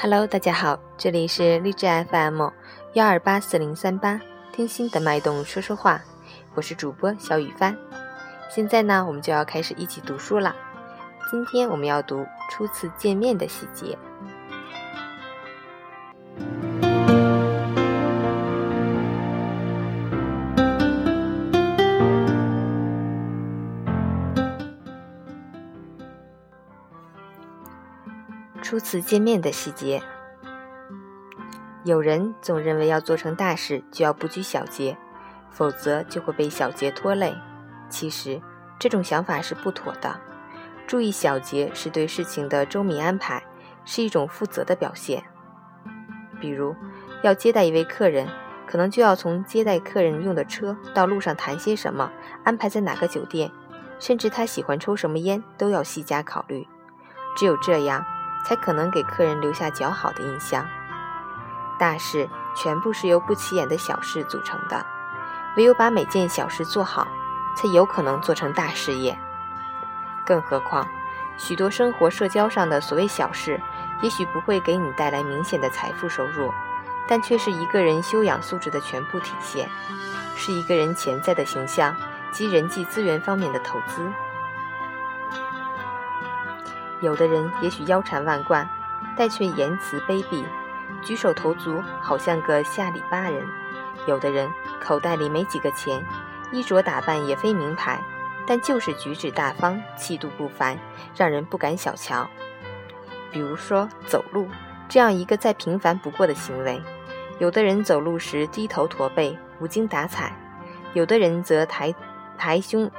Hello，大家好，这里是励志 FM 幺二八四零三八，听心的脉动说说话，我是主播小雨帆。现在呢，我们就要开始一起读书了。今天我们要读初次见面的细节。初次见面的细节，有人总认为要做成大事就要不拘小节，否则就会被小节拖累。其实这种想法是不妥的。注意小节是对事情的周密安排，是一种负责的表现。比如要接待一位客人，可能就要从接待客人用的车到路上谈些什么，安排在哪个酒店，甚至他喜欢抽什么烟都要细加考虑。只有这样。才可能给客人留下较好的印象。大事全部是由不起眼的小事组成的，唯有把每件小事做好，才有可能做成大事业。更何况，许多生活社交上的所谓小事，也许不会给你带来明显的财富收入，但却是一个人修养素质的全部体现，是一个人潜在的形象及人际资源方面的投资。有的人也许腰缠万贯，但却言辞卑鄙，举手投足好像个下里巴人；有的人口袋里没几个钱，衣着打扮也非名牌，但就是举止大方，气度不凡，让人不敢小瞧。比如说走路这样一个再平凡不过的行为，有的人走路时低头驼背，无精打采；有的人则抬抬胸，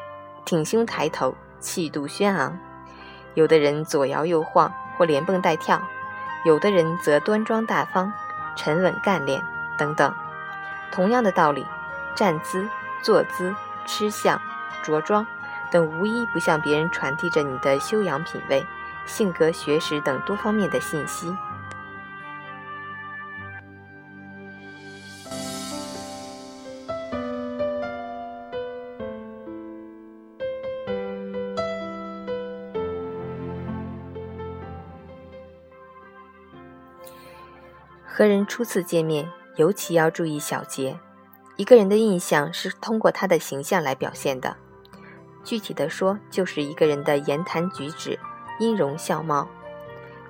挺胸抬头，气度轩昂。有的人左摇右晃或连蹦带跳，有的人则端庄大方、沉稳干练等等。同样的道理，站姿、坐姿、吃相、着装等，无一不向别人传递着你的修养、品味、性格、学识等多方面的信息。和人初次见面，尤其要注意小节。一个人的印象是通过他的形象来表现的，具体的说，就是一个人的言谈举止、音容笑貌。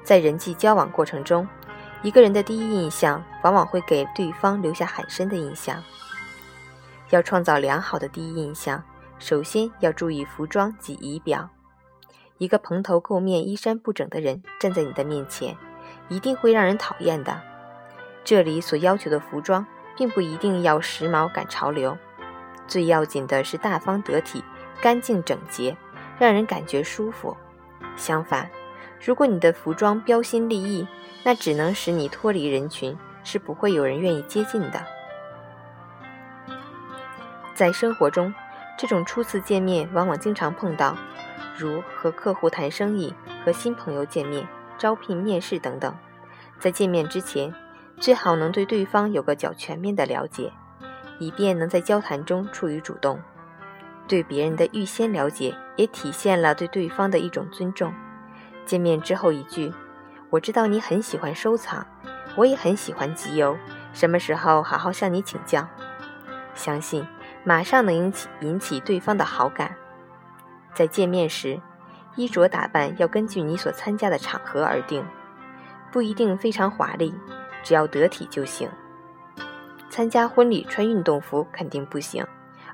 在人际交往过程中，一个人的第一印象往往会给对方留下很深的印象。要创造良好的第一印象，首先要注意服装及仪表。一个蓬头垢面、衣衫不整的人站在你的面前，一定会让人讨厌的。这里所要求的服装，并不一定要时髦赶潮流，最要紧的是大方得体、干净整洁，让人感觉舒服。相反，如果你的服装标新立异，那只能使你脱离人群，是不会有人愿意接近的。在生活中，这种初次见面往往经常碰到，如和客户谈生意、和新朋友见面、招聘面试等等。在见面之前，最好能对对方有个较全面的了解，以便能在交谈中处于主动。对别人的预先了解，也体现了对对方的一种尊重。见面之后一句“我知道你很喜欢收藏，我也很喜欢集邮，什么时候好好向你请教”，相信马上能引起引起对方的好感。在见面时，衣着打扮要根据你所参加的场合而定，不一定非常华丽。只要得体就行。参加婚礼穿运动服肯定不行，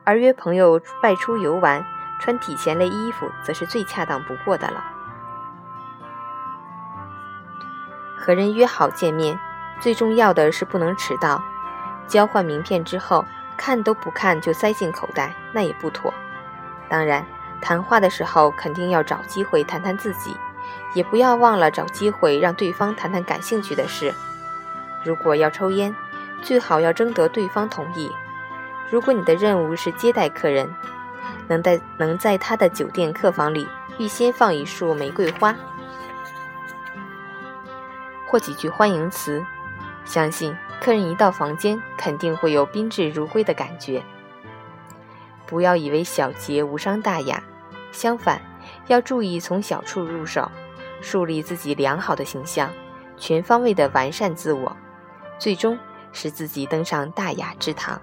而约朋友外出游玩穿体前类衣服则是最恰当不过的了。和人约好见面，最重要的是不能迟到。交换名片之后，看都不看就塞进口袋，那也不妥。当然，谈话的时候肯定要找机会谈谈自己，也不要忘了找机会让对方谈谈感兴趣的事。如果要抽烟，最好要征得对方同意。如果你的任务是接待客人，能在能在他的酒店客房里预先放一束玫瑰花，或几句欢迎词，相信客人一到房间肯定会有宾至如归的感觉。不要以为小节无伤大雅，相反，要注意从小处入手，树立自己良好的形象。全方位的完善自我，最终使自己登上大雅之堂。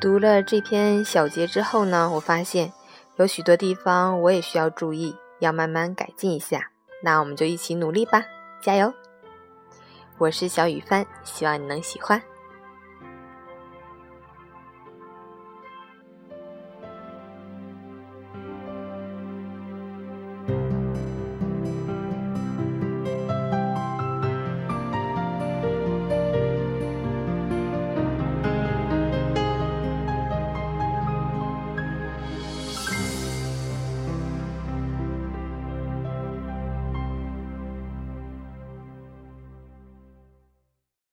读了这篇小节之后呢，我发现有许多地方我也需要注意，要慢慢改进一下。那我们就一起努力吧，加油！我是小雨帆，希望你能喜欢。